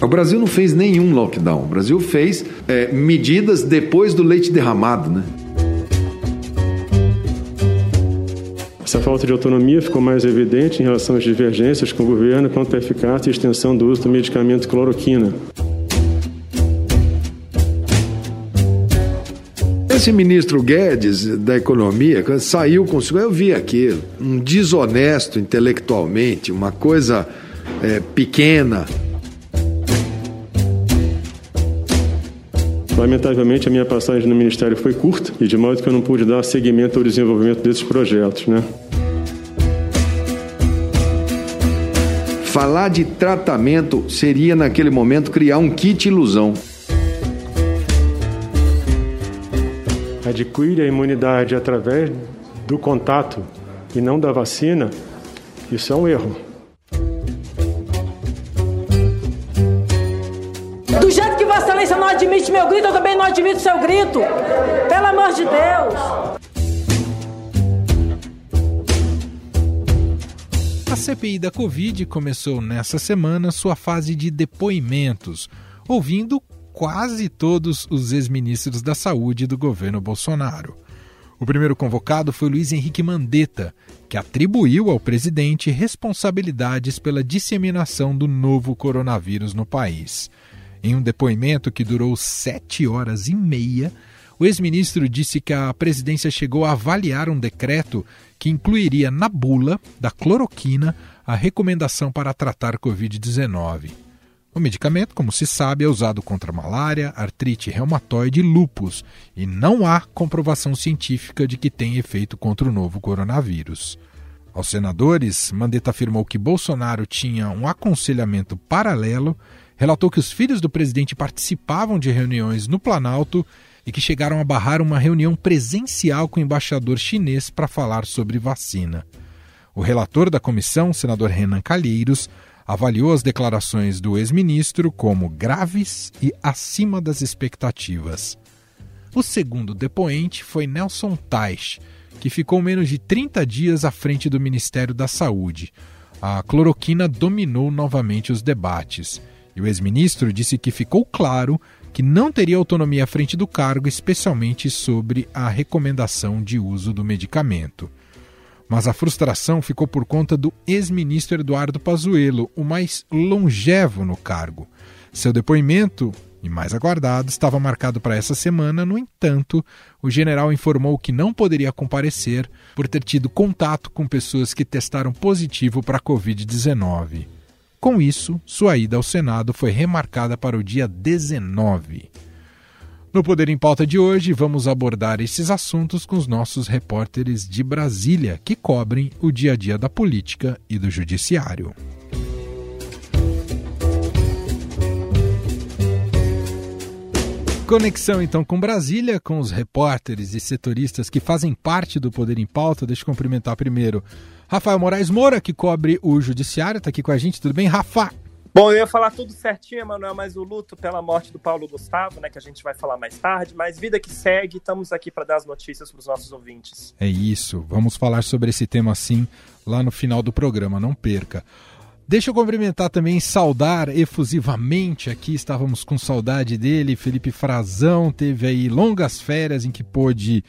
O Brasil não fez nenhum lockdown. O Brasil fez é, medidas depois do leite derramado, né? Essa falta de autonomia ficou mais evidente em relação às divergências com o governo quanto à eficácia e extensão do uso do medicamento cloroquina. Esse ministro Guedes da Economia saiu com eu vi aquilo, um desonesto intelectualmente, uma coisa é, pequena. Lamentavelmente, a minha passagem no Ministério foi curta e de modo que eu não pude dar seguimento ao desenvolvimento desses projetos, né? Falar de tratamento seria, naquele momento, criar um kit ilusão. Adquire a imunidade através do contato e não da vacina, isso é um erro. Do jeito Vossa Excelência não admite meu grito, eu também não admito seu grito. Pelo amor de Deus. A CPI da Covid começou nessa semana sua fase de depoimentos, ouvindo quase todos os ex-ministros da Saúde do governo Bolsonaro. O primeiro convocado foi Luiz Henrique Mandetta, que atribuiu ao presidente responsabilidades pela disseminação do novo coronavírus no país. Em um depoimento que durou sete horas e meia, o ex-ministro disse que a presidência chegou a avaliar um decreto que incluiria na bula da cloroquina a recomendação para tratar Covid-19. O medicamento, como se sabe, é usado contra malária, artrite reumatoide e lúpus, e não há comprovação científica de que tem efeito contra o novo coronavírus. Aos senadores, Mandetta afirmou que Bolsonaro tinha um aconselhamento paralelo relatou que os filhos do presidente participavam de reuniões no Planalto e que chegaram a barrar uma reunião presencial com o embaixador chinês para falar sobre vacina. O relator da comissão, senador Renan Calheiros, avaliou as declarações do ex-ministro como graves e acima das expectativas. O segundo depoente foi Nelson Teich, que ficou menos de 30 dias à frente do Ministério da Saúde. A cloroquina dominou novamente os debates. E o ex-ministro disse que ficou claro que não teria autonomia à frente do cargo, especialmente sobre a recomendação de uso do medicamento. Mas a frustração ficou por conta do ex-ministro Eduardo Pazuello, o mais longevo no cargo. Seu depoimento, e mais aguardado, estava marcado para essa semana, no entanto, o general informou que não poderia comparecer por ter tido contato com pessoas que testaram positivo para a Covid-19. Com isso, sua ida ao Senado foi remarcada para o dia 19. No Poder em Pauta de hoje, vamos abordar esses assuntos com os nossos repórteres de Brasília, que cobrem o dia a dia da política e do judiciário. Conexão então com Brasília, com os repórteres e setoristas que fazem parte do Poder em Pauta. Deixa eu cumprimentar primeiro Rafael Moraes Moura, que cobre o Judiciário, está aqui com a gente. Tudo bem, Rafa? Bom, eu ia falar tudo certinho, Emanuel, mas o luto pela morte do Paulo Gustavo, né, que a gente vai falar mais tarde, mas vida que segue, estamos aqui para dar as notícias para os nossos ouvintes. É isso, vamos falar sobre esse tema sim lá no final do programa, não perca. Deixa eu cumprimentar também, saudar efusivamente aqui, estávamos com saudade dele, Felipe Frazão, teve aí longas férias em que pôde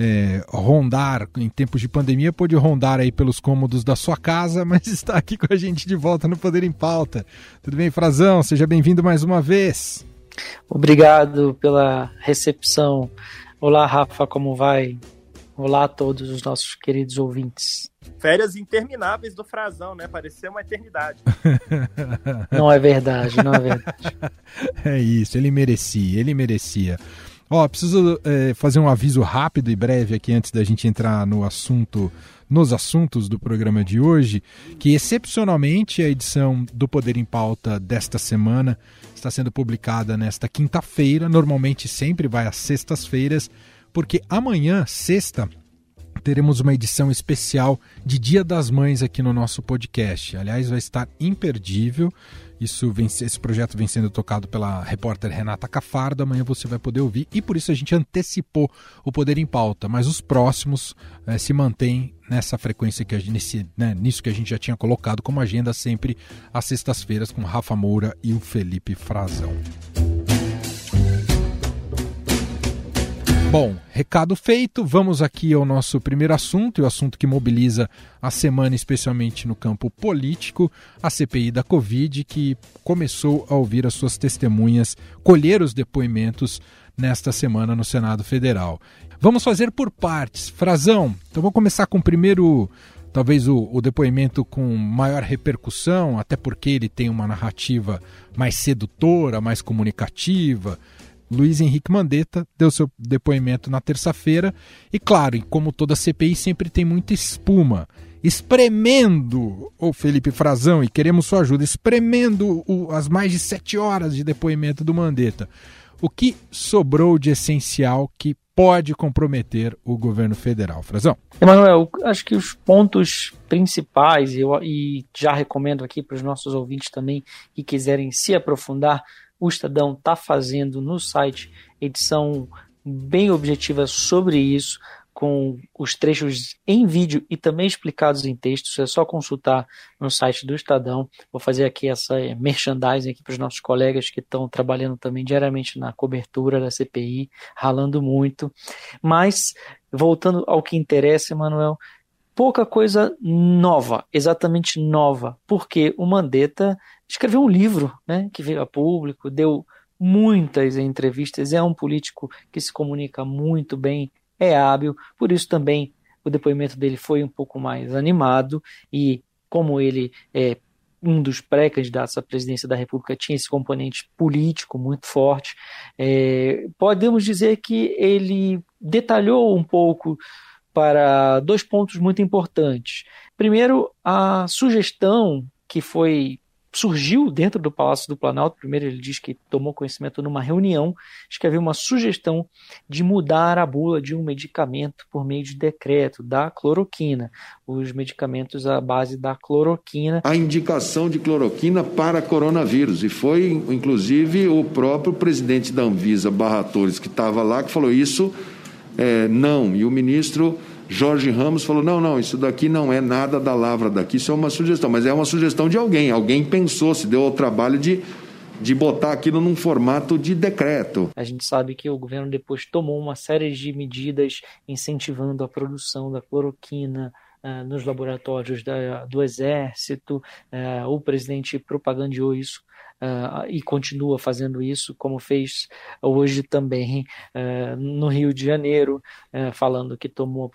é, rondar, em tempos de pandemia, pôde rondar aí pelos cômodos da sua casa, mas está aqui com a gente de volta no Poder em Pauta. Tudo bem, Frazão? Seja bem-vindo mais uma vez. Obrigado pela recepção. Olá, Rafa, como vai? Olá a todos os nossos queridos ouvintes. Férias intermináveis do Frazão, né? Parecia uma eternidade. não é verdade, não é verdade. é isso, ele merecia, ele merecia. Ó, preciso é, fazer um aviso rápido e breve aqui antes da gente entrar no assunto, nos assuntos do programa de hoje, que excepcionalmente a edição do Poder em Pauta desta semana está sendo publicada nesta quinta-feira. Normalmente sempre vai às sextas-feiras, porque amanhã, sexta, teremos uma edição especial de Dia das Mães aqui no nosso podcast. Aliás, vai estar imperdível. Isso vem, esse projeto vem sendo tocado pela repórter Renata Cafardo. Amanhã você vai poder ouvir e por isso a gente antecipou o Poder em Pauta. Mas os próximos eh, se mantêm nessa frequência que a gente, nesse, né, nisso que a gente já tinha colocado como agenda sempre às sextas-feiras com Rafa Moura e o Felipe Frazão. Bom, recado feito, vamos aqui ao nosso primeiro assunto, e o assunto que mobiliza a semana, especialmente no campo político, a CPI da Covid, que começou a ouvir as suas testemunhas, colher os depoimentos nesta semana no Senado Federal. Vamos fazer por partes. Frazão, então vou começar com o primeiro, talvez o, o depoimento com maior repercussão, até porque ele tem uma narrativa mais sedutora, mais comunicativa Luiz Henrique Mandetta deu seu depoimento na terça-feira e, claro, como toda CPI, sempre tem muita espuma. Espremendo o Felipe Frazão, e queremos sua ajuda, espremendo o, as mais de sete horas de depoimento do Mandetta. O que sobrou de essencial que pode comprometer o governo federal? Frazão. Emanuel, acho que os pontos principais, eu, e já recomendo aqui para os nossos ouvintes também que quiserem se aprofundar, o Estadão está fazendo no site edição bem objetiva sobre isso, com os trechos em vídeo e também explicados em texto. É só consultar no site do Estadão. Vou fazer aqui essa merchandising aqui para os nossos colegas que estão trabalhando também diariamente na cobertura da CPI, ralando muito. Mas, voltando ao que interessa, Emanuel, pouca coisa nova, exatamente nova, porque o Mandetta escreveu um livro né, que veio a público, deu muitas entrevistas, é um político que se comunica muito bem, é hábil, por isso também o depoimento dele foi um pouco mais animado e como ele é um dos pré-candidatos à presidência da República tinha esse componente político muito forte, é, podemos dizer que ele detalhou um pouco para dois pontos muito importantes. Primeiro, a sugestão que foi surgiu dentro do Palácio do Planalto. Primeiro, ele diz que tomou conhecimento numa reunião de que havia uma sugestão de mudar a bula de um medicamento por meio de decreto, da cloroquina, os medicamentos à base da cloroquina. A indicação de cloroquina para coronavírus, e foi inclusive o próprio presidente da Anvisa, Barra Torres, que estava lá, que falou isso, é, não, e o ministro Jorge Ramos falou: não, não, isso daqui não é nada da lavra daqui, isso é uma sugestão, mas é uma sugestão de alguém. Alguém pensou, se deu o trabalho de, de botar aquilo num formato de decreto. A gente sabe que o governo depois tomou uma série de medidas incentivando a produção da cloroquina. Uh, nos laboratórios da, do Exército, uh, o presidente propagandeou isso uh, e continua fazendo isso, como fez hoje também uh, no Rio de Janeiro, uh, falando que tomou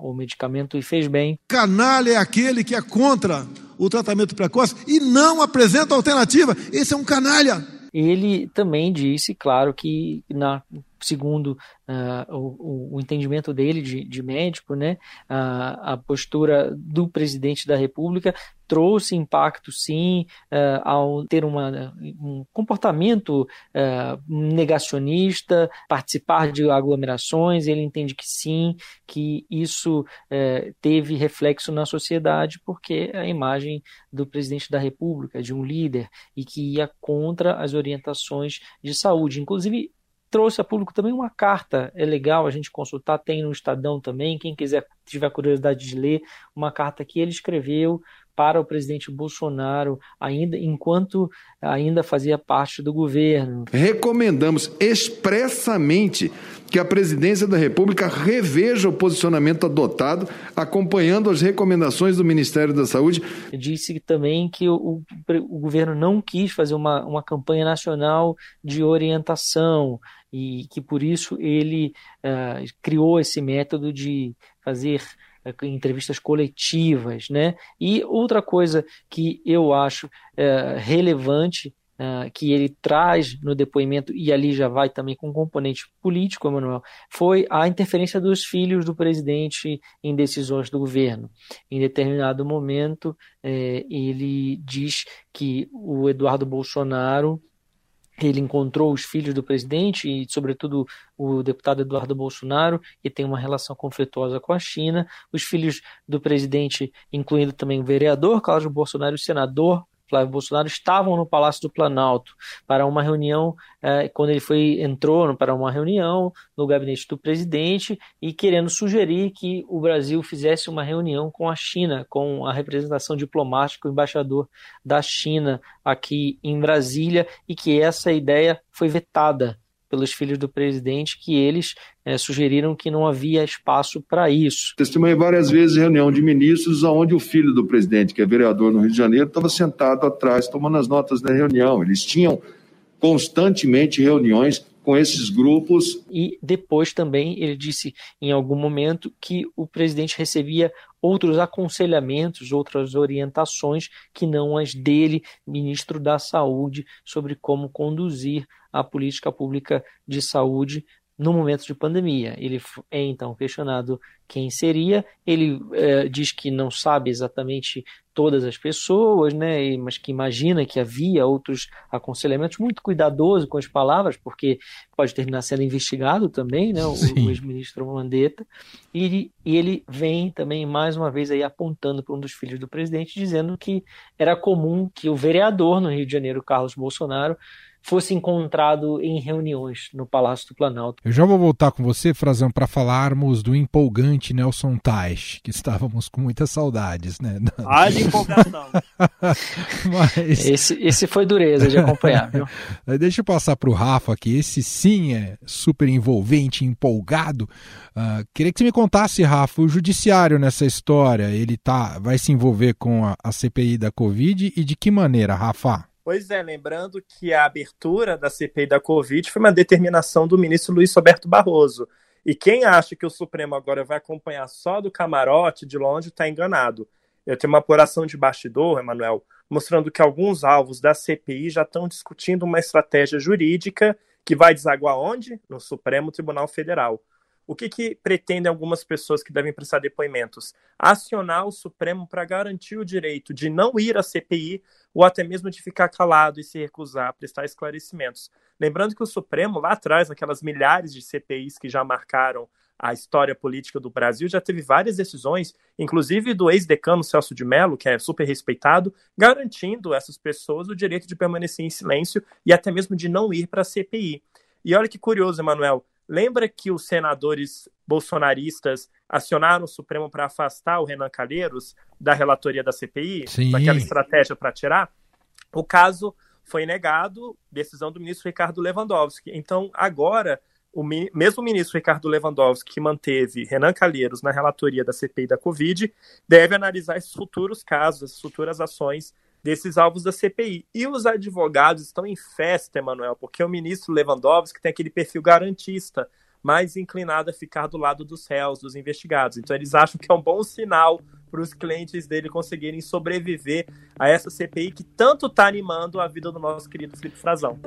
o medicamento e fez bem. Canalha é aquele que é contra o tratamento precoce e não apresenta alternativa. Esse é um canalha. Ele também disse, claro, que na segundo uh, o, o, entendimento dele de, de médico, né, uh, a postura do presidente da República trouxe impacto, sim, uh, ao ter uma, um comportamento negacionista, participar de aglomerações. Ele entende que sim, que isso teve reflexo na sociedade, porque a imagem do presidente da República, de um líder, e que ia contra as orientações de saúde. Inclusive, trouxe a público também uma carta, é legal a gente consultar, tem no Estadão também, quem quiser tiver curiosidade de ler, uma carta que ele escreveu para o presidente Bolsonaro, ainda enquanto ainda fazia parte do governo. Recomendamos expressamente que a presidência da República reveja o posicionamento adotado, acompanhando as recomendações do Ministério da Saúde. Disse também que o, o, governo não quis fazer uma, uma campanha nacional de orientação e que por isso ele uh, criou esse método de fazer uh, entrevistas coletivas, né? E outra coisa que eu acho uh, relevante Uh, que ele traz no depoimento, e ali já vai também com um componente político, Emanuel, foi a interferência dos filhos do presidente em decisões do governo. Em determinado momento, eh, ele diz que o Eduardo Bolsonaro ele encontrou os filhos do presidente e, sobretudo, o deputado Eduardo Bolsonaro, que tem uma relação conflituosa com a China, os filhos do presidente, incluindo também o vereador Carlos Bolsonaro e o senador Flávio Bolsonaro estavam no Palácio do Planalto para uma reunião, eh, quando ele foi entrou para uma reunião no gabinete do presidente e querendo sugerir que o Brasil fizesse uma reunião com a China, com a representação diplomática, o embaixador da China aqui em Brasília, e que essa ideia foi vetada pelos filhos do presidente que eles é, sugeriram que não havia espaço para isso. Testemunhei várias vezes reunião de ministros onde o filho do presidente, que é vereador no Rio de Janeiro, estava sentado atrás tomando as notas da reunião. Eles tinham constantemente reuniões com esses grupos. E depois também ele disse em algum momento que o presidente recebia outros aconselhamentos, outras orientações que não as dele, ministro da Saúde, sobre como conduzir a política pública de saúde no momento de pandemia. Ele é então questionado quem seria. Ele é, diz que não sabe exatamente todas as pessoas, né, mas que imagina que havia outros aconselhamentos, muito cuidadoso com as palavras, porque pode terminar sendo investigado também, né, o, o ex-ministro Mandetta, e, e, ele vem também mais uma vez aí apontando para um dos filhos do presidente, dizendo que era comum que o vereador no Rio de Janeiro, Carlos Bolsonaro, fosse encontrado em reuniões no Palácio do Planalto. Eu já vou voltar com você, Frazão, para falarmos do empolgante Nelson Teich, que estávamos com muitas saudades, né? Haja empolgação. Mas... esse, esse foi dureza de acompanhar, viu? Deixa eu passar para o Rafa aqui, esse sim é super envolvente, empolgado. Uh, queria que você me contasse, Rafa, o judiciário nessa história, ele tá, vai se envolver com a, a CPI da Covid e de que maneira, Rafa? Pois é, lembrando que a abertura da CPI da Covid foi uma determinação do ministro Luiz Roberto Barroso. E quem acha que o Supremo agora vai acompanhar só do camarote de longe está enganado. Eu tenho uma apuração de bastidor, Emanuel, mostrando que alguns alvos da CPI já estão discutindo uma estratégia jurídica que vai desaguar onde? No Supremo Tribunal Federal. O que, que pretendem algumas pessoas que devem prestar depoimentos? Acionar o Supremo para garantir o direito de não ir à CPI ou até mesmo de ficar calado e se recusar a prestar esclarecimentos. Lembrando que o Supremo, lá atrás, aquelas milhares de CPIs que já marcaram a história política do Brasil, já teve várias decisões, inclusive do ex-decano Celso de Mello, que é super respeitado, garantindo a essas pessoas o direito de permanecer em silêncio e até mesmo de não ir para a CPI. E olha que curioso, Emanuel, Lembra que os senadores bolsonaristas acionaram o Supremo para afastar o Renan Calheiros da relatoria da CPI, Sim. daquela estratégia para tirar? O caso foi negado, decisão do ministro Ricardo Lewandowski. Então, agora, o mesmo ministro Ricardo Lewandowski, que manteve Renan Calheiros na relatoria da CPI da Covid, deve analisar esses futuros casos, essas futuras ações desses alvos da CPI. E os advogados estão em festa, Emanuel, porque o ministro Lewandowski tem aquele perfil garantista, mais inclinado a ficar do lado dos réus, dos investigados. Então eles acham que é um bom sinal para os clientes dele conseguirem sobreviver a essa CPI que tanto está animando a vida do nosso querido Felipe Frazão.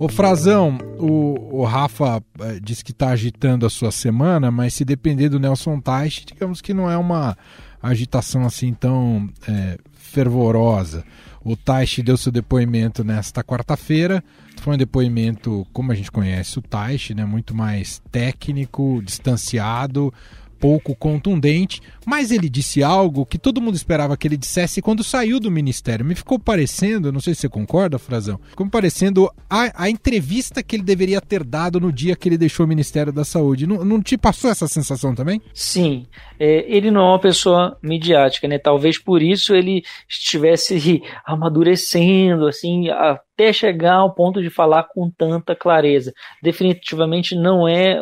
Ô Frazão, o, o Rafa é, disse que está agitando a sua semana, mas se depender do Nelson Teich, digamos que não é uma agitação assim tão é, fervorosa. O Teich deu seu depoimento nesta quarta-feira. Foi um depoimento, como a gente conhece o Teich, né, muito mais técnico, distanciado, pouco contundente, mas ele disse algo que todo mundo esperava que ele dissesse quando saiu do ministério. Me ficou parecendo, não sei se você concorda, Frazão, como parecendo a, a entrevista que ele deveria ter dado no dia que ele deixou o Ministério da Saúde. Não, não te passou essa sensação também? Sim. É, ele não é uma pessoa midiática, né? Talvez por isso ele estivesse amadurecendo, assim, até chegar ao ponto de falar com tanta clareza. Definitivamente não é,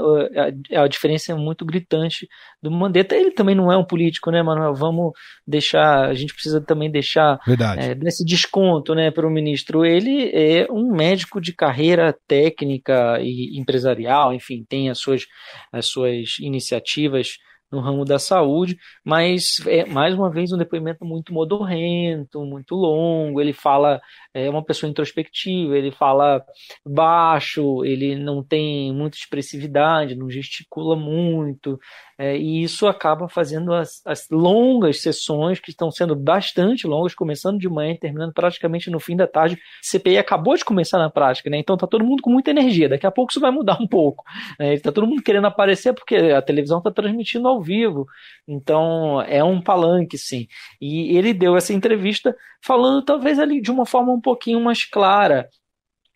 a, a diferença é muito gritante do Mandetta. Ele também não é um político, né, Manuel? Vamos deixar, a gente precisa também deixar é, desse desconto, né, para o ministro. Ele é um médico de carreira técnica e empresarial, enfim, tem as suas, as suas iniciativas no ramo da saúde, mas é mais uma vez um depoimento muito modorrento, muito longo. Ele fala, é uma pessoa introspectiva, ele fala baixo, ele não tem muita expressividade, não gesticula muito, é, e isso acaba fazendo as, as, longas sessões, que estão sendo bastante longas, começando de manhã e terminando praticamente no fim da tarde. CPI acabou de começar na prática, né? Então tá todo mundo com muita energia. Daqui a pouco isso vai mudar um pouco. Né? Tá todo mundo querendo aparecer porque a televisão está transmitindo ao vivo. Então é um palanque, sim. E ele deu essa entrevista falando talvez ali de uma forma um pouquinho mais clara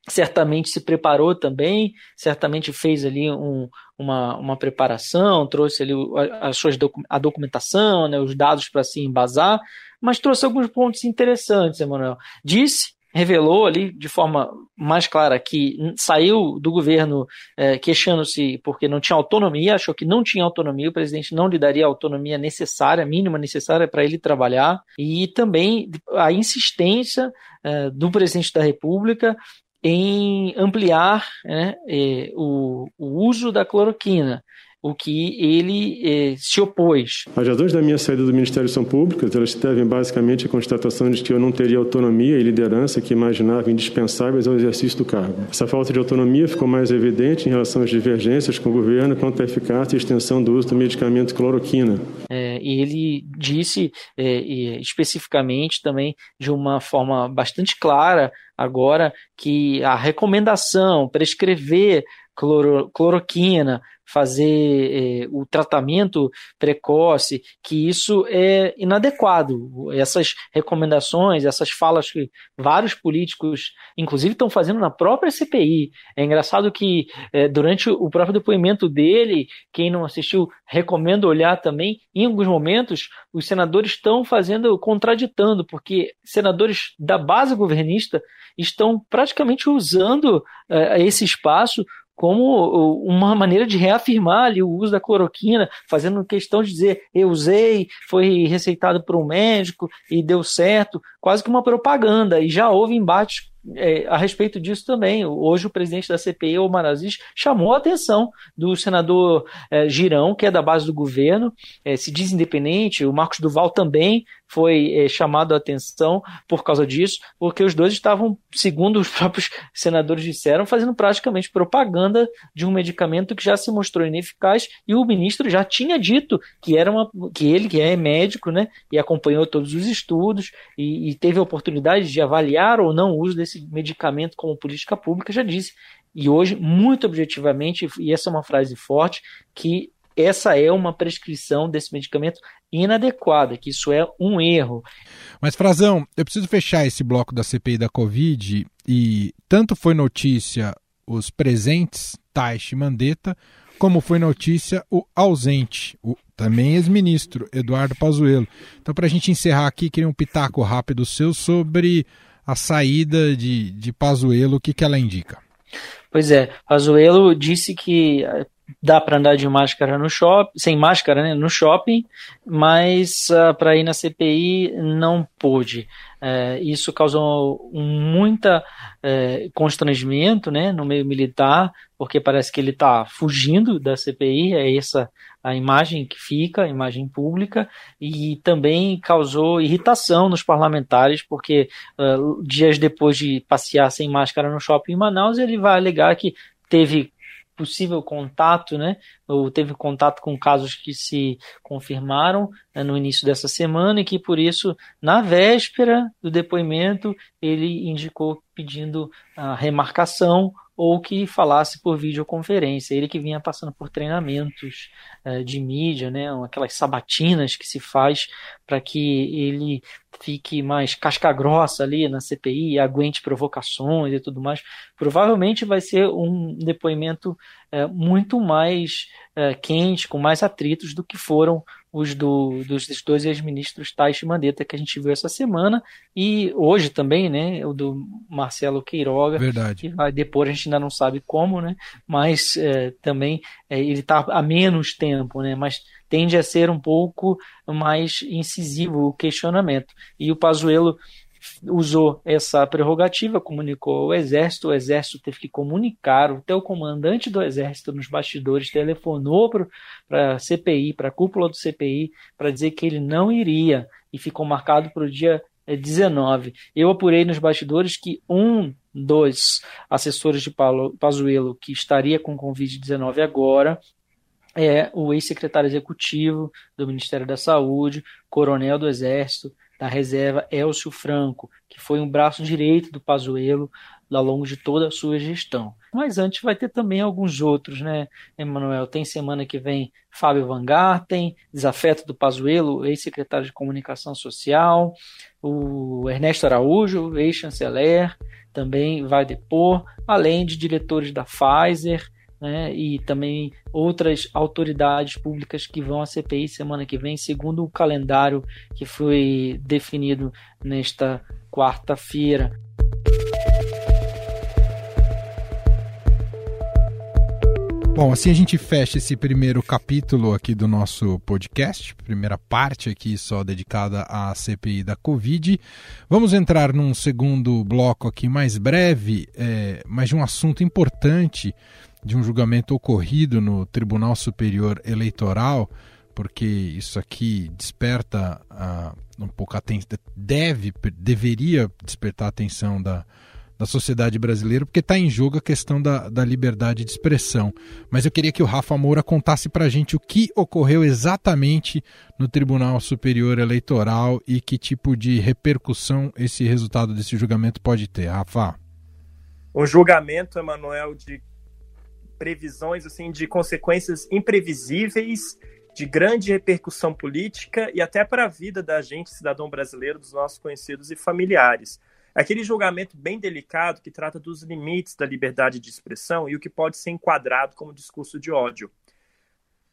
certamente se preparou também, certamente fez ali um, uma, uma preparação, trouxe ali as suas docu a documentação, né, os dados para se embasar, mas trouxe alguns pontos interessantes, Emanuel. Disse, revelou ali de forma mais clara que saiu do governo é, queixando-se porque não tinha autonomia, achou que não tinha autonomia, o presidente não lhe daria a autonomia necessária, mínima necessária para ele trabalhar, e também a insistência é, do presidente da República em ampliar né, é, o, o uso da cloroquina o que ele eh, se opôs. As razões da minha saída do Ministério são públicas, elas devem basicamente à constatação de que eu não teria autonomia e liderança que imaginava indispensáveis ao exercício do cargo. Essa falta de autonomia ficou mais evidente em relação às divergências com o governo quanto à eficácia e extensão do uso do medicamento cloroquina. É, e ele disse é, especificamente também de uma forma bastante clara agora que a recomendação prescrever cloro, cloroquina fazer é, o tratamento precoce, que isso é inadequado. Essas recomendações, essas falas que vários políticos, inclusive, estão fazendo na própria CPI. É engraçado que é, durante o próprio depoimento dele, quem não assistiu, recomendo olhar também. Em alguns momentos, os senadores estão fazendo, contraditando, porque senadores da base governista estão praticamente usando é, esse espaço como uma maneira de reafirmar ali o uso da cloroquina, fazendo questão de dizer eu usei, foi receitado por um médico e deu certo, quase que uma propaganda. E já houve embates é, a respeito disso também. Hoje o presidente da CPI, Omar Aziz, chamou a atenção do senador é, Girão, que é da base do governo, é, se diz independente, o Marcos Duval também foi é, chamado a atenção por causa disso, porque os dois estavam, segundo os próprios senadores disseram, fazendo praticamente propaganda de um medicamento que já se mostrou ineficaz e o ministro já tinha dito que era uma, que ele que é médico, né, e acompanhou todos os estudos e, e teve a oportunidade de avaliar ou não o uso desse medicamento como política pública, já disse. E hoje, muito objetivamente, e essa é uma frase forte, que essa é uma prescrição desse medicamento inadequada, que isso é um erro. Mas, Frazão, eu preciso fechar esse bloco da CPI da Covid e tanto foi notícia os presentes, Taish e Mandetta, como foi notícia o ausente, o também ex-ministro Eduardo Pazuello. Então, para a gente encerrar aqui, queria um pitaco rápido seu sobre a saída de, de Pazuello, o que, que ela indica? Pois é, Pazuello disse que dá para andar de máscara no shopping, sem máscara, né, no shopping, mas uh, ah, para ir na CPI não pôde. Uh, isso causou muita uh, constrangimento, né, no meio militar, porque parece que ele está fugindo da CPI, é essa a imagem que fica, a imagem pública, e também causou irritação nos parlamentares, porque uh, dias depois de passear sem máscara no shopping em Manaus, ele vai alegar que teve possível contato, né, ou teve contato com casos que se confirmaram né, no início dessa semana e que por isso, na véspera do depoimento, ele indicou pedindo a remarcação ou que falasse por videoconferência. Ele que vinha passando por treinamentos uh, de mídia, né, aquelas sabatinas que se faz para que ele fique mais casca grossa ali na CPI, aguente provocações e tudo mais. Provavelmente vai ser um depoimento uh, muito mais uh, quente, com mais atritos do que foram os do, dos, dos dois ex-ministros Tais e Mandetta que a gente viu essa semana e hoje também, né, o do Marcelo Queiroga, Verdade. que vai depor, a gente ainda não sabe como, né, mas é, também é, ele está há menos tempo, né, mas tende a ser um pouco mais incisivo o questionamento. E o Pazuello usou essa prerrogativa, comunicou ao Exército, o Exército teve que comunicar, até o comandante do Exército nos bastidores telefonou para a CPI, para a cúpula do CPI, para dizer que ele não iria, e ficou marcado para o dia 19. É, Eu apurei nos bastidores que um dos assessores de Pazuello que estaria com Covid-19 agora é o ex-secretário executivo do Ministério da Saúde, coronel do Exército, da reserva Elcio Franco, que foi um braço direito do Pazuello ao longo de toda a sua gestão. Mas antes vai ter também alguns outros, né, Emanuel? Tem semana que vem Fábio Van Garten, desafeto do Pazuello, ex-secretário de Comunicação Social, o Ernesto Araújo, ex-chanceler, também vai depor, além de diretores da Pfizer, né, e também outras autoridades públicas que vão à CPI semana que vem, segundo o calendário que foi definido nesta quarta-feira. Bom, assim a gente fecha esse primeiro capítulo aqui do nosso podcast, primeira parte aqui só dedicada à CPI da Covid. Vamos entrar num segundo bloco aqui mais breve, é, mas de um assunto importante, de um julgamento ocorrido no Tribunal Superior Eleitoral, porque isso aqui desperta uh, um pouco a atenção, deve, deveria despertar a atenção da da sociedade brasileira, porque está em jogo a questão da, da liberdade de expressão. Mas eu queria que o Rafa Moura contasse para a gente o que ocorreu exatamente no Tribunal Superior Eleitoral e que tipo de repercussão esse resultado desse julgamento pode ter. Rafa. Um julgamento, Emanuel, de previsões assim de consequências imprevisíveis, de grande repercussão política e até para a vida da gente, cidadão brasileiro, dos nossos conhecidos e familiares. Aquele julgamento bem delicado que trata dos limites da liberdade de expressão e o que pode ser enquadrado como discurso de ódio.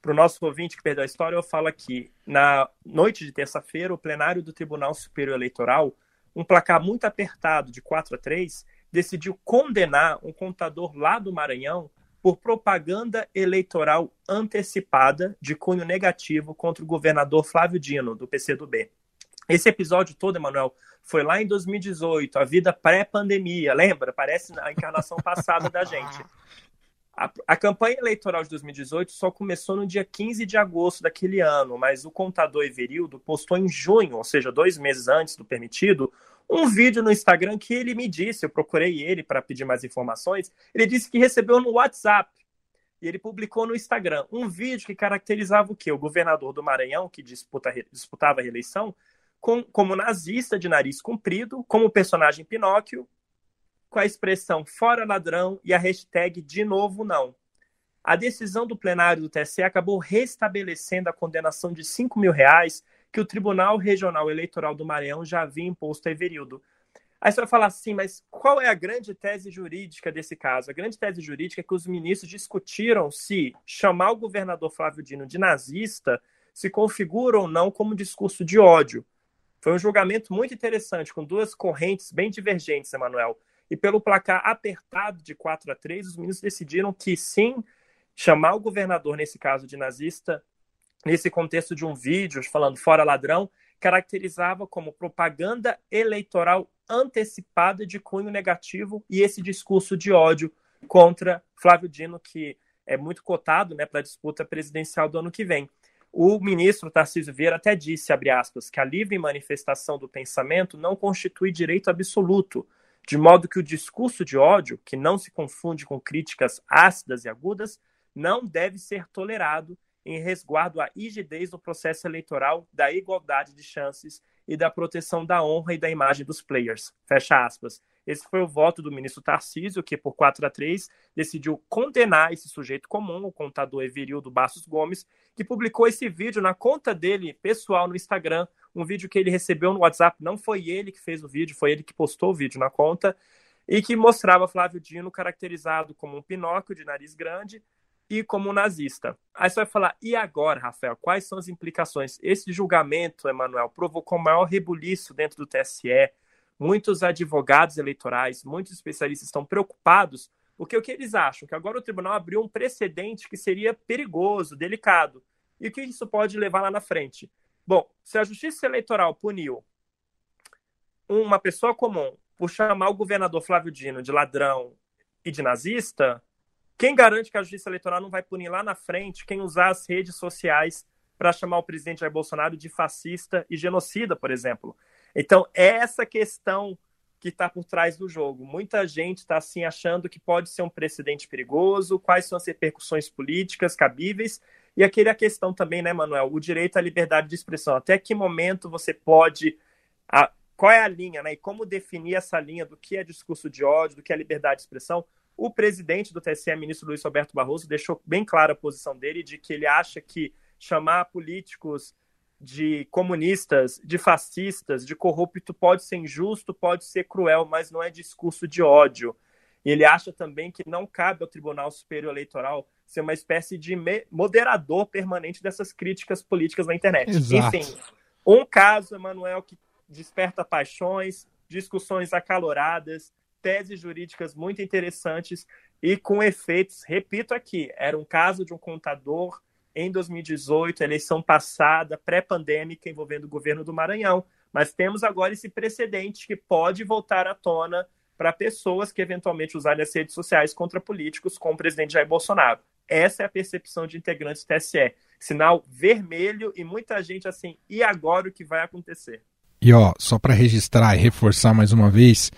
Para o nosso ouvinte que perdeu a história, eu falo aqui. Na noite de terça-feira, o plenário do Tribunal Superior Eleitoral, um placar muito apertado de 4 a 3, decidiu condenar um contador lá do Maranhão por propaganda eleitoral antecipada de cunho negativo contra o governador Flávio Dino, do PCdoB. Esse episódio todo, Emanuel, foi lá em 2018, a vida pré-pandemia, lembra? Parece a encarnação passada da gente. A, a, campanha eleitoral de 2018 só começou no dia 15 de agosto daquele ano, mas o contador Everildo postou em junho, ou seja, dois meses antes do permitido, um vídeo no Instagram que ele me disse, eu procurei ele para pedir mais informações, ele disse que recebeu no WhatsApp. E ele publicou no Instagram um vídeo que caracterizava o quê? O governador do Maranhão, que disputa, disputava a reeleição, com, como nazista de nariz comprido, como personagem Pinóquio, com a expressão fora ladrão e a hashtag de novo não. A decisão do plenário do TSE acabou restabelecendo a condenação de 5 mil reais que o Tribunal Regional Eleitoral do Maranhão já havia imposto a Everildo. Aí você vai falar assim, mas qual é a grande tese jurídica desse caso? A grande tese jurídica é que os ministros discutiram se chamar o governador Flávio Dino de nazista se configura ou não como discurso de ódio. Foi um julgamento muito interessante, com duas correntes bem divergentes, Emanuel. E pelo placar apertado de 4 a 3, os ministros decidiram que sim, chamar o governador, nesse caso de nazista, nesse contexto de um vídeo falando fora ladrão, caracterizava como propaganda eleitoral antecipada de cunho negativo e esse discurso de ódio contra Flávio Dino, que é muito cotado né, para a disputa presidencial do ano que vem. O ministro Tarcísio Vieira até disse, abre aspas, que a livre manifestação do pensamento não constitui direito absoluto, de modo que o discurso de ódio, que não se confunde com críticas ácidas e agudas, não deve ser tolerado em resguardo à rigidez do processo eleitoral, da igualdade de chances e da proteção da honra e da imagem dos players. Fecha aspas. Esse foi o voto do ministro Tarcísio, que por 4 a 3 decidiu condenar esse sujeito comum, o contador Everildo Bastos Gomes, que publicou esse vídeo na conta dele pessoal no Instagram, um vídeo que ele recebeu no WhatsApp. Não foi ele que fez o vídeo, foi ele que postou o vídeo na conta, e que mostrava Flávio Dino caracterizado como um Pinóquio de nariz grande e como nazista. Aí você vai falar, e agora, Rafael, quais são as implicações? Esse julgamento, Emanuel, provocou maior rebuliço dentro do TSE, muitos advogados eleitorais, muitos especialistas estão preocupados, porque o que eles acham? Que agora o tribunal abriu um precedente que seria perigoso, delicado. E o que isso pode levar lá na frente? Bom, se a justiça eleitoral puniu uma pessoa comum, por chamar o governador Flávio Dino de ladrão e de nazista, quem garante que a justiça eleitoral não vai punir lá na frente quem usar as redes sociais para chamar o presidente Jair Bolsonaro de fascista e genocida, por exemplo? Então, é essa questão que está por trás do jogo. Muita gente está assim achando que pode ser um precedente perigoso, quais são as repercussões políticas cabíveis e aquele a questão também, né, Manuel, o direito à liberdade de expressão. Até que momento você pode a, qual é a linha, né? E como definir essa linha do que é discurso de ódio, do que é liberdade de expressão? O presidente do TSE, ministro Luiz Roberto Barroso, deixou bem clara a posição dele de que ele acha que chamar políticos de comunistas, de fascistas, de corrupto pode ser injusto, pode ser cruel, mas não é discurso de ódio. E ele acha também que não cabe ao Tribunal Superior Eleitoral ser uma espécie de moderador permanente dessas críticas políticas na internet. Exato. Enfim, um caso, Emanuel, que desperta paixões, discussões acaloradas, teses jurídicas muito interessantes e com efeitos, repito aqui, era um caso de um contador em 2018, eleição passada, pré-pandêmica, envolvendo o governo do Maranhão. Mas temos agora esse precedente que pode voltar à tona para pessoas que eventualmente usarem as redes sociais contra políticos como o presidente Jair Bolsonaro. Essa é a percepção de integrantes do TSE. Sinal vermelho e muita gente assim, e agora o que vai acontecer? E ó, só para registrar e reforçar mais uma vez,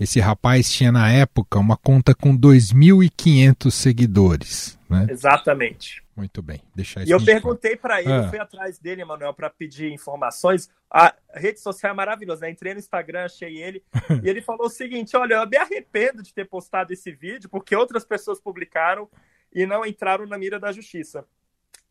esse rapaz tinha na época uma conta com 2.500 seguidores, né? Exatamente. Muito bem, deixar isso. E eu perguntei para ele, ah. fui atrás dele, Emanuel, para pedir informações. A rede social é maravilhosa, né? Entrei no Instagram, achei ele, e ele falou o seguinte: olha, eu me arrependo de ter postado esse vídeo, porque outras pessoas publicaram e não entraram na mira da justiça.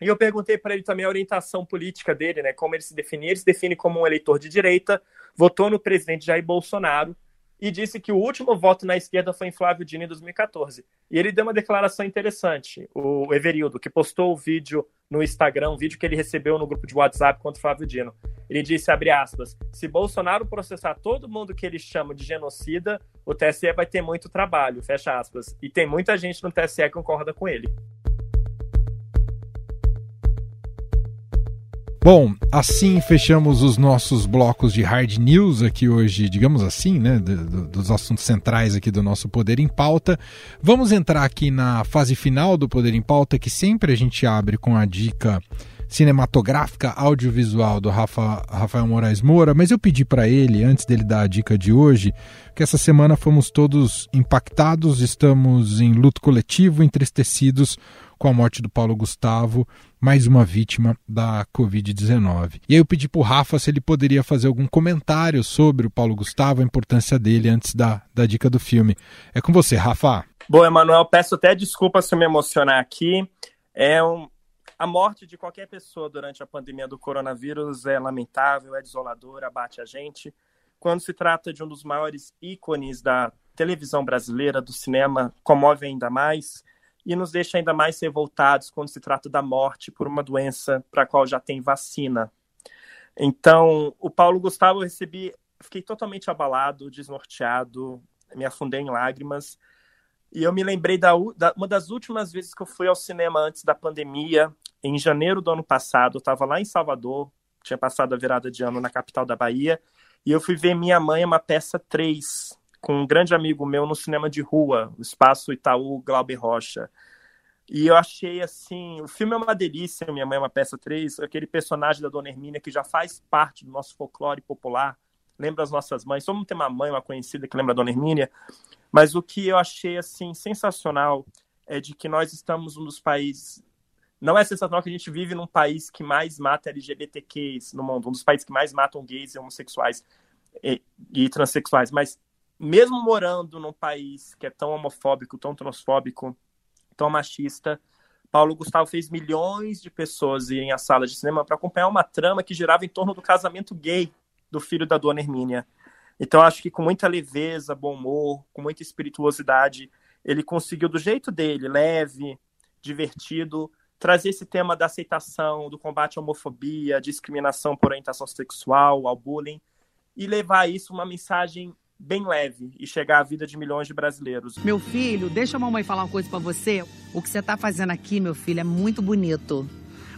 E eu perguntei para ele também a orientação política dele, né? Como ele se define. Ele se define como um eleitor de direita, votou no presidente Jair Bolsonaro e disse que o último voto na esquerda foi em Flávio Dino em 2014. E ele deu uma declaração interessante, o Everildo, que postou o vídeo no Instagram, um vídeo que ele recebeu no grupo de WhatsApp contra o Flávio Dino. Ele disse, abre aspas, se Bolsonaro processar todo mundo que ele chama de genocida, o TSE vai ter muito trabalho, fecha aspas. E tem muita gente no TSE que concorda com ele. Bom, assim fechamos os nossos blocos de hard news aqui hoje, digamos assim, né, do, do, dos assuntos centrais aqui do nosso Poder em Pauta. Vamos entrar aqui na fase final do Poder em Pauta, que sempre a gente abre com a dica cinematográfica audiovisual do Rafa, Rafael Moraes Moura, mas eu pedi para ele, antes dele dar a dica de hoje, que essa semana fomos todos impactados, estamos em luto coletivo, entristecidos com a morte do Paulo Gustavo, mais uma vítima da Covid-19. E aí eu pedi para o Rafa se ele poderia fazer algum comentário sobre o Paulo Gustavo, a importância dele antes da, da dica do filme. É com você, Rafa. Bom, Emanuel, peço até desculpa se eu me emocionar aqui. É um, a morte de qualquer pessoa durante a pandemia do coronavírus é lamentável, é desoladora, abate a gente. Quando se trata de um dos maiores ícones da televisão brasileira, do cinema, comove ainda mais e nos deixa ainda mais revoltados quando se trata da morte por uma doença para a qual já tem vacina. Então, o Paulo Gustavo eu recebi, fiquei totalmente abalado, desnorteado, me afundei em lágrimas. E eu me lembrei da, da, uma das últimas vezes que eu fui ao cinema antes da pandemia, em janeiro do ano passado. Eu estava lá em Salvador, tinha passado a virada de ano na capital da Bahia, e eu fui ver Minha Mãe, uma peça 3, com um grande amigo meu no cinema de rua, o Espaço Itaú Glauber Rocha. E eu achei assim, o filme é uma delícia, Minha Mãe é uma peça 3, aquele personagem da Dona Hermínia que já faz parte do nosso folclore popular, lembra as nossas mães, todo mundo tem uma mãe, uma conhecida que lembra a Dona Hermínia, mas o que eu achei assim sensacional é de que nós estamos um dos países não é sensacional que a gente vive num país que mais mata LGBTQs no mundo, um dos países que mais matam gays e homossexuais e, e transexuais, mas mesmo morando num país que é tão homofóbico, tão transfóbico, tão machista, Paulo Gustavo fez milhões de pessoas irem às salas de cinema para acompanhar uma trama que girava em torno do casamento gay do filho da dona Hermínia. Então, acho que com muita leveza, bom humor, com muita espirituosidade, ele conseguiu, do jeito dele, leve, divertido, trazer esse tema da aceitação, do combate à homofobia, à discriminação por orientação sexual, ao bullying, e levar isso uma mensagem bem leve e chegar à vida de milhões de brasileiros. Meu filho, deixa a mamãe falar uma coisa para você. O que você está fazendo aqui, meu filho, é muito bonito.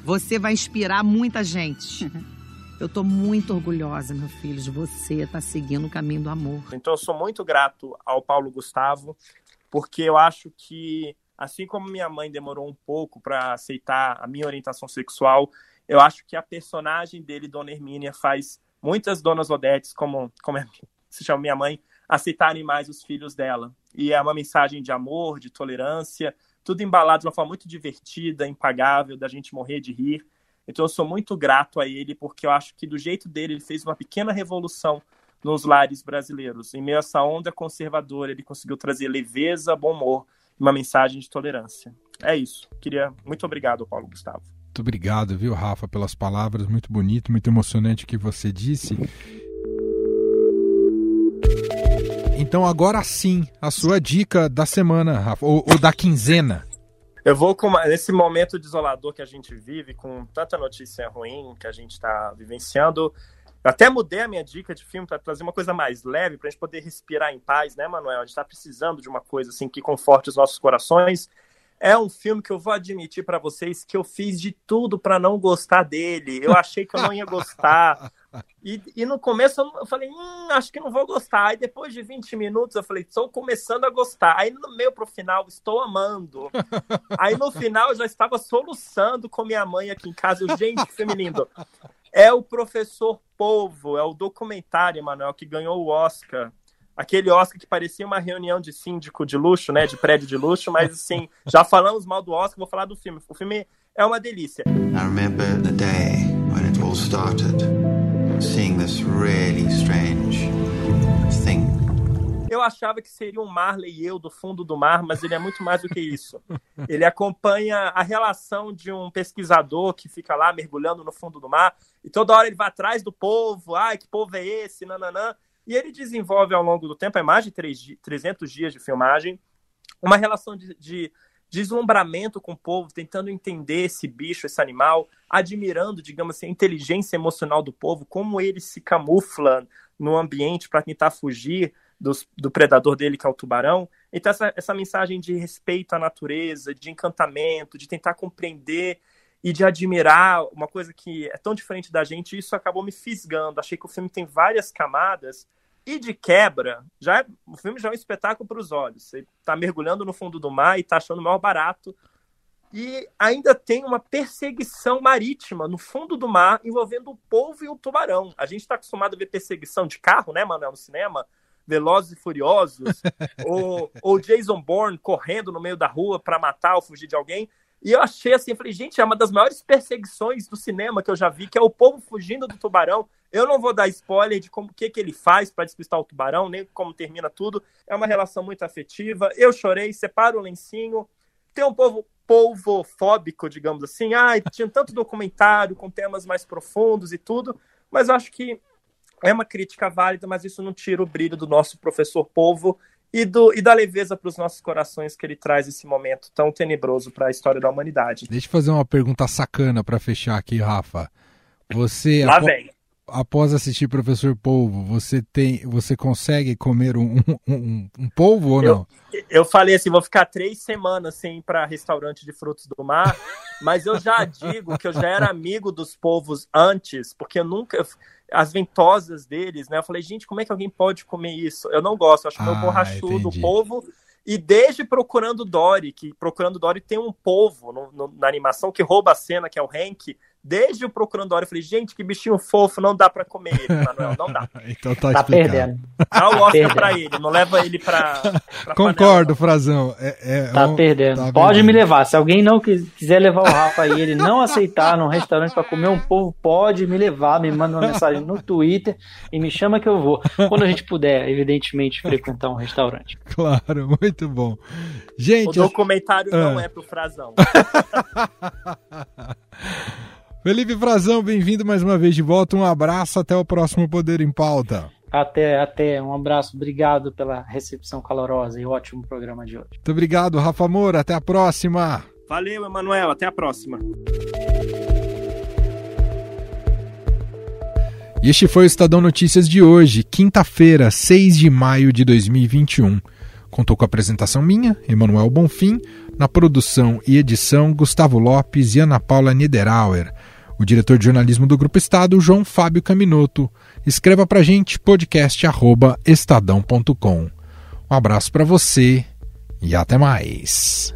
Você vai inspirar muita gente. Eu tô muito orgulhosa, meu filho, de você estar tá seguindo o caminho do amor. Então eu sou muito grato ao Paulo Gustavo, porque eu acho que assim como minha mãe demorou um pouco para aceitar a minha orientação sexual, eu acho que a personagem dele, Dona Hermínia, faz muitas donas Odetes, como, como é, se chama minha mãe, aceitarem mais os filhos dela. E é uma mensagem de amor, de tolerância, tudo embalado de uma forma muito divertida, impagável, da gente morrer de rir. Então eu sou muito grato a ele, porque eu acho que do jeito dele ele fez uma pequena revolução nos lares brasileiros. Em meio a essa onda conservadora, ele conseguiu trazer leveza, bom humor e uma mensagem de tolerância. É isso. Queria muito obrigado, Paulo Gustavo. Muito obrigado, viu, Rafa, pelas palavras. Muito bonito, muito emocionante o que você disse. Então agora sim, a sua dica da semana, Rafa, ou, ou da quinzena. Eu vou com uma, nesse momento desolador que a gente vive, com tanta notícia ruim que a gente está vivenciando. Eu até mudei a minha dica de filme para trazer uma coisa mais leve, para a gente poder respirar em paz, né, Manuel? A gente está precisando de uma coisa assim que conforte os nossos corações. É um filme que eu vou admitir para vocês que eu fiz de tudo para não gostar dele. Eu achei que eu não ia gostar. E, e no começo eu falei, hum, acho que não vou gostar. Aí depois de 20 minutos eu falei, estou começando a gostar. Aí no meio pro final, estou amando. Aí no final eu já estava soluçando com minha mãe aqui em casa. Eu, Gente, que filme lindo. É o Professor Polvo, é o documentário, Emanuel, que ganhou o Oscar aquele Oscar que parecia uma reunião de síndico de luxo, né, de prédio de luxo, mas assim, já falamos mal do Oscar, vou falar do filme. O filme é uma delícia. I remember the day when it all started, seeing this really strange thing. Eu achava que seria um Marley e eu do fundo do mar, mas ele é muito mais do que isso. Ele acompanha a relação de um pesquisador que fica lá mergulhando no fundo do mar e toda hora ele vai atrás do povo. Ai, que povo é esse? Nananã. E ele desenvolve ao longo do tempo, é mais de 300 dias de filmagem, uma relação de, de deslumbramento com o povo, tentando entender esse bicho, esse animal, admirando, digamos assim, a inteligência emocional do povo, como ele se camufla no ambiente para tentar fugir do predador dele, que é o tubarão. Então, essa, essa mensagem de respeito à natureza, de encantamento, de tentar compreender e de admirar uma coisa que é tão diferente da gente, isso acabou me fisgando. Achei que o filme tem várias camadas e de quebra, já é, o filme já é um espetáculo para os olhos. Você está mergulhando no fundo do mar e está achando o maior barato. E ainda tem uma perseguição marítima no fundo do mar envolvendo o polvo e o tubarão. A gente está acostumado a ver perseguição de carro, né, Manuel, no cinema? Velozes e Furiosos, ou, ou Jason Bourne correndo no meio da rua para matar ou fugir de alguém. E eu achei assim, falei, gente, é uma das maiores perseguições do cinema que eu já vi, que é o povo fugindo do tubarão. Eu não vou dar spoiler de como que, que ele faz para despistar o tubarão, nem como termina tudo. É uma relação muito afetiva. Eu chorei, separo o lencinho. Tem um povo polvofóbico, digamos assim. Ah, tinha tanto documentário com temas mais profundos e tudo, mas eu acho que é uma crítica válida, mas isso não tira o brilho do nosso professor Polvo e, do, e da leveza para os nossos corações que ele traz esse momento tão tenebroso para a história da humanidade. Deixa eu fazer uma pergunta sacana para fechar aqui, Rafa. Você Lá vem. após assistir Professor Polvo, você tem, você consegue comer um, um, um polvo ou não? Eu, eu falei assim, vou ficar três semanas sem ir para restaurante de frutos do mar, mas eu já digo que eu já era amigo dos povos antes, porque eu nunca as ventosas deles, né? Eu falei, gente, como é que alguém pode comer isso? Eu não gosto, eu acho ah, meio borrachudo o povo. E desde Procurando Dory, que Procurando Dory tem um povo no, no, na animação que rouba a cena, que é o Hank, Desde o Procurando Hora, eu falei, gente, que bichinho fofo, não dá pra comer ele, Manuel, não dá. então tá, tá perdendo. Dá o Oscar tá pra ele, não leva ele pra. pra Concordo, panela, Frazão. É, é, tá um... perdendo. Tá pode me levar. Se alguém não quiser levar o Rafa e ele não aceitar num restaurante pra comer um povo, pode me levar, me manda uma mensagem no Twitter e me chama que eu vou. Quando a gente puder, evidentemente, frequentar um restaurante. Claro, muito bom. Gente. O documentário eu... não ah. é pro Frazão. Felipe Frazão, bem-vindo mais uma vez de volta. Um abraço, até o próximo Poder em Pauta. Até, até. Um abraço, obrigado pela recepção calorosa e ótimo programa de hoje. Muito obrigado, Rafa Moura. Até a próxima. Valeu, Emanuel. Até a próxima. E este foi o Estadão Notícias de hoje, quinta-feira, 6 de maio de 2021. Contou com a apresentação minha, Emanuel Bonfim, na produção e edição Gustavo Lopes e Ana Paula Niederauer. O diretor de jornalismo do Grupo Estado, João Fábio Caminoto. Escreva para gente podcast@estadão.com. Um abraço para você e até mais.